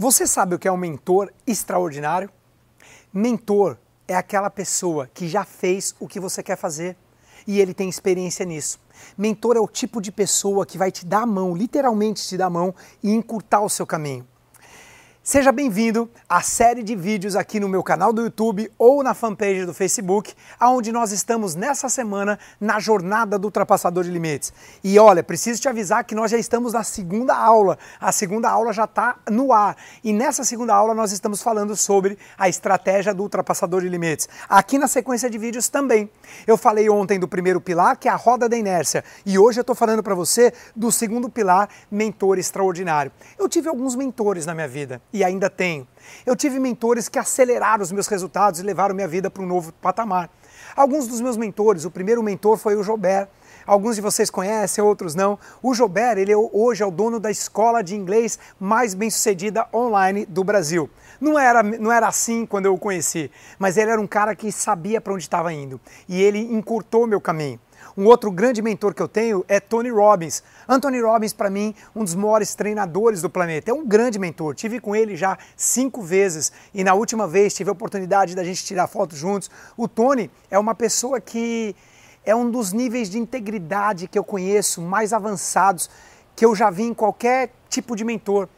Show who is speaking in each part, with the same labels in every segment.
Speaker 1: Você sabe o que é um mentor extraordinário? Mentor é aquela pessoa que já fez o que você quer fazer e ele tem experiência nisso. Mentor é o tipo de pessoa que vai te dar a mão, literalmente te dar a mão e encurtar o seu caminho. Seja bem-vindo à série de vídeos aqui no meu canal do YouTube ou na fanpage do Facebook, aonde nós estamos nessa semana na jornada do ultrapassador de limites. E olha, preciso te avisar que nós já estamos na segunda aula. A segunda aula já está no ar. E nessa segunda aula nós estamos falando sobre a estratégia do ultrapassador de limites. Aqui na sequência de vídeos também. Eu falei ontem do primeiro pilar, que é a roda da inércia, e hoje eu estou falando para você do segundo pilar, mentor extraordinário. Eu tive alguns mentores na minha vida e ainda tenho. Eu tive mentores que aceleraram os meus resultados e levaram minha vida para um novo patamar. Alguns dos meus mentores, o primeiro mentor foi o Jobert. Alguns de vocês conhecem, outros não. O Jobert, ele é, hoje é o dono da escola de inglês mais bem-sucedida online do Brasil. Não era, não era assim quando eu o conheci, mas ele era um cara que sabia para onde estava indo e ele encurtou meu caminho. Um outro grande mentor que eu tenho é Tony Robbins. Anthony Robbins, para mim, um dos maiores treinadores do planeta. É um grande mentor. Tive com ele já cinco vezes e na última vez tive a oportunidade da gente tirar fotos juntos. O Tony é uma pessoa que é um dos níveis de integridade que eu conheço mais avançados que eu já vi em qualquer tipo de mentor.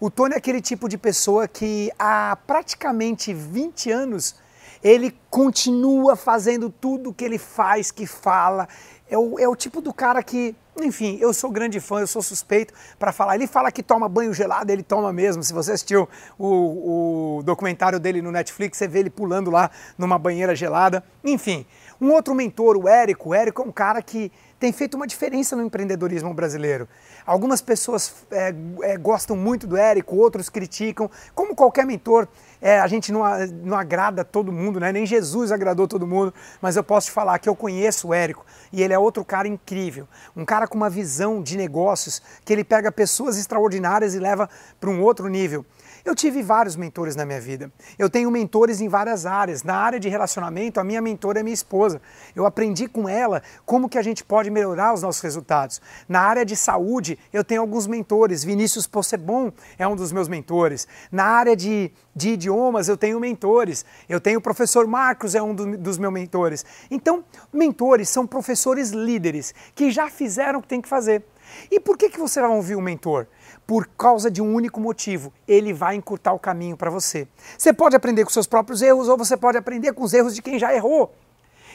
Speaker 1: O Tony é aquele tipo de pessoa que há praticamente 20 anos ele continua fazendo tudo que ele faz, que fala. É o, é o tipo do cara que, enfim, eu sou grande fã, eu sou suspeito para falar. Ele fala que toma banho gelado, ele toma mesmo. Se você assistiu o, o documentário dele no Netflix, você vê ele pulando lá numa banheira gelada. Enfim, um outro mentor, o Érico. O Érico é um cara que tem feito uma diferença no empreendedorismo brasileiro. Algumas pessoas é, é, gostam muito do Érico, outros criticam. Como qualquer mentor, é, a gente não, não agrada todo mundo, né? nem Jesus agradou todo mundo, mas eu posso te falar que eu conheço o Érico e ele é outro cara incrível. Um cara com uma visão de negócios que ele pega pessoas extraordinárias e leva para um outro nível. Eu tive vários mentores na minha vida. Eu tenho mentores em várias áreas. Na área de relacionamento, a minha mentora é minha esposa. Eu aprendi com ela como que a gente pode melhorar os nossos resultados. Na área de saúde, eu tenho alguns mentores. Vinícius Possebon é um dos meus mentores. Na área de, de idiomas, eu tenho mentores. Eu tenho o professor Marcos, é um do, dos meus mentores. Então, mentores são professores líderes que já fizeram o que tem que fazer. E por que, que você vai ouvir um mentor? por causa de um único motivo: ele vai encurtar o caminho para você. Você pode aprender com seus próprios erros ou você pode aprender com os erros de quem já errou.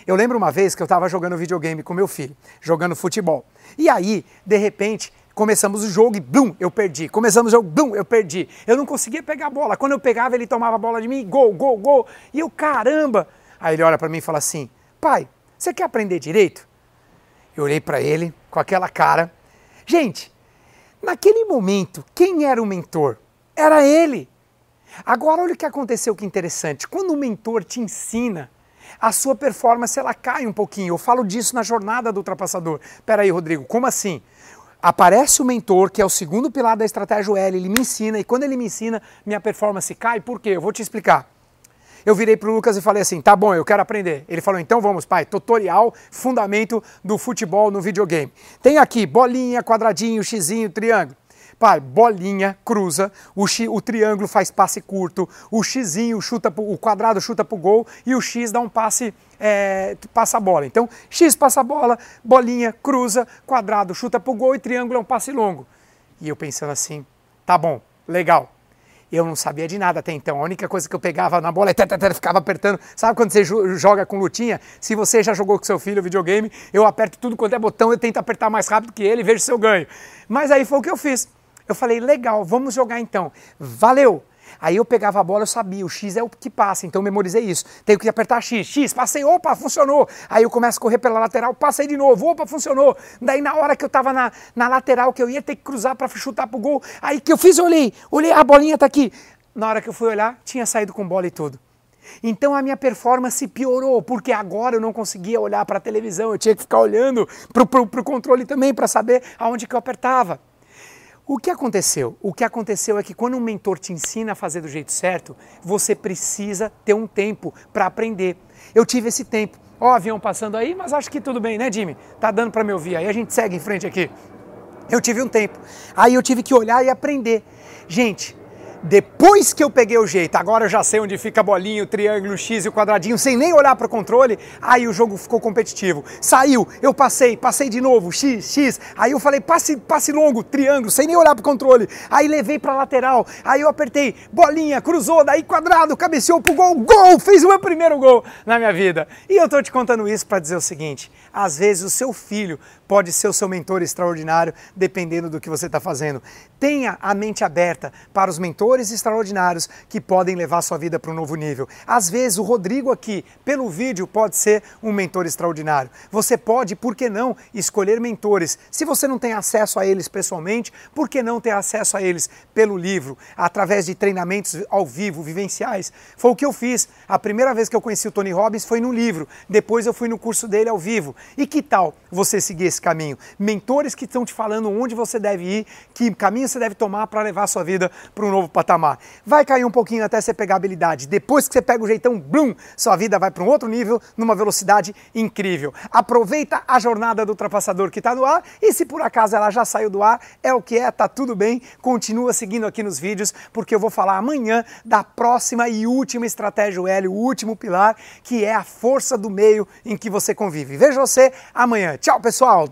Speaker 1: Eu lembro uma vez que eu estava jogando videogame com meu filho, jogando futebol. E aí, de repente, começamos o jogo e blum, eu perdi. Começamos o jogo, blum, eu perdi. Eu não conseguia pegar a bola. Quando eu pegava, ele tomava a bola de mim, gol, gol, gol. E eu, caramba! Aí ele olha para mim e fala assim: pai, você quer aprender direito? Eu olhei para ele com aquela cara. Gente, Naquele momento, quem era o mentor? Era ele. Agora olha o que aconteceu que interessante. Quando o mentor te ensina, a sua performance ela cai um pouquinho. Eu falo disso na jornada do ultrapassador. Peraí, Rodrigo, como assim? Aparece o mentor, que é o segundo pilar da estratégia L, ele me ensina, e quando ele me ensina, minha performance cai. Por quê? Eu vou te explicar. Eu virei para o Lucas e falei assim: tá bom, eu quero aprender. Ele falou: então vamos, pai, tutorial, fundamento do futebol no videogame. Tem aqui bolinha, quadradinho, xizinho, triângulo. Pai, bolinha cruza, o, x, o triângulo faz passe curto, o xizinho chuta pro, o quadrado chuta para o gol e o x dá um passe, é, passa a bola. Então, x passa a bola, bolinha cruza, quadrado chuta para o gol e triângulo é um passe longo. E eu pensando assim, tá bom, legal, eu não sabia de nada até então. A única coisa que eu pegava na bola é ficava apertando. Sabe quando você joga com lutinha? Se você já jogou com seu filho videogame, eu aperto tudo quanto é botão, eu tento apertar mais rápido que ele e vejo se eu ganho. Mas aí foi o que eu fiz. Eu falei, legal, vamos jogar então. Valeu! Aí eu pegava a bola, eu sabia, o X é o que passa, então eu memorizei isso. Tenho que apertar X, X, passei, opa, funcionou. Aí eu começo a correr pela lateral, passei de novo, opa, funcionou. Daí na hora que eu tava na, na lateral, que eu ia ter que cruzar para chutar pro gol, aí que eu fiz, eu olhei, olhei, a bolinha tá aqui. Na hora que eu fui olhar, tinha saído com bola e tudo. Então a minha performance piorou, porque agora eu não conseguia olhar para a televisão, eu tinha que ficar olhando para o controle também para saber aonde que eu apertava. O que aconteceu? O que aconteceu é que quando um mentor te ensina a fazer do jeito certo, você precisa ter um tempo para aprender. Eu tive esse tempo. Ó, o avião passando aí, mas acho que tudo bem, né, Jimmy? Tá dando para me ouvir aí, a gente segue em frente aqui. Eu tive um tempo. Aí eu tive que olhar e aprender. Gente, Depois que eu peguei o jeito, agora eu já sei onde fica a bolinha, o triângulo, o X e o quadradinho, sem nem olhar para o controle, aí o jogo ficou competitivo. Saiu, eu passei, passei de novo, X, X, aí eu falei passe, passe longo, triângulo, sem nem olhar para o controle. Aí levei para lateral, aí eu apertei, bolinha, cruzou, daí quadrado, cabeceou pro gol, gol, fez o meu primeiro gol na minha vida. E eu tô te contando isso para dizer o seguinte, às vezes o seu filho pode ser o seu mentor extraordinário, dependendo do que você está fazendo. Tenha a mente aberta para os mentores extraordinários que podem levar sua vida para um novo nível. Às vezes, o Rodrigo aqui, pelo vídeo, pode ser um mentor extraordinário. Você pode, por que não, escolher mentores. Se você não tem acesso a eles pessoalmente, por que não ter acesso a eles pelo livro, através de treinamentos ao vivo, vivenciais? Foi o que eu fiz. A primeira vez que eu conheci o Tony Robbins foi no livro, depois eu fui no curso dele ao vivo. E que tal você seguir esse caminho? Mentores que estão te falando onde você deve ir, que caminho você deve tomar para levar a sua vida para um novo patamar. Vai cair um pouquinho até você pegar habilidade. Depois que você pega o jeitão, blum, sua vida vai para um outro nível, numa velocidade incrível. Aproveita a jornada do ultrapassador que está no ar e se por acaso ela já saiu do ar, é o que é, tá tudo bem. Continua seguindo aqui nos vídeos, porque eu vou falar amanhã da próxima e última estratégia L, o último pilar, que é a força do meio em que você convive. Veja você amanhã. Tchau, pessoal!